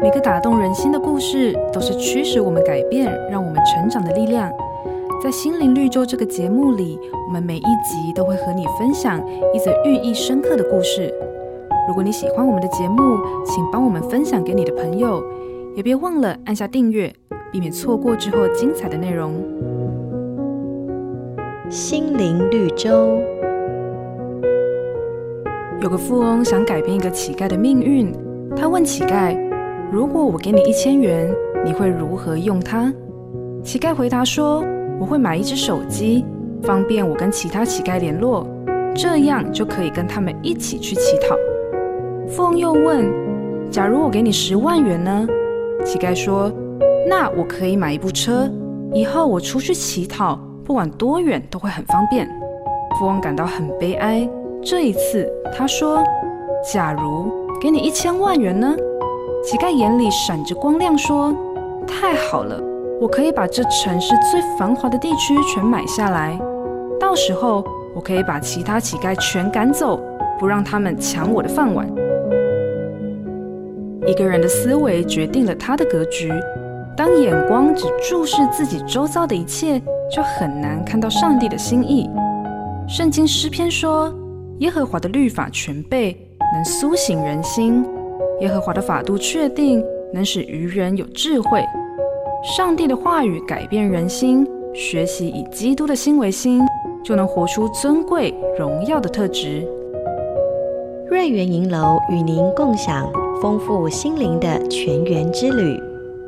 每个打动人心的故事，都是驱使我们改变、让我们成长的力量。在心灵绿洲这个节目里，我们每一集都会和你分享一则寓意深刻的故事。如果你喜欢我们的节目，请帮我们分享给你的朋友，也别忘了按下订阅，避免错过之后精彩的内容。心灵绿洲。有个富翁想改变一个乞丐的命运，他问乞丐：“如果我给你一千元，你会如何用它？”乞丐回答说：我会买一只手机，方便我跟其他乞丐联络，这样就可以跟他们一起去乞讨。富翁又问：“假如我给你十万元呢？”乞丐说：“那我可以买一部车，以后我出去乞讨，不管多远都会很方便。”富翁感到很悲哀。这一次，他说：“假如给你一千万元呢？”乞丐眼里闪着光亮，说：“太好了。”我可以把这城市最繁华的地区全买下来，到时候我可以把其他乞丐全赶走，不让他们抢我的饭碗。一个人的思维决定了他的格局。当眼光只注视自己周遭的一切，就很难看到上帝的心意。圣经诗篇说：“耶和华的律法全备，能苏醒人心；耶和华的法度确定，能使愚人有智慧。”上帝的话语改变人心，学习以基督的心为心，就能活出尊贵荣耀的特质。瑞园银楼与您共享丰富心灵的全员之旅。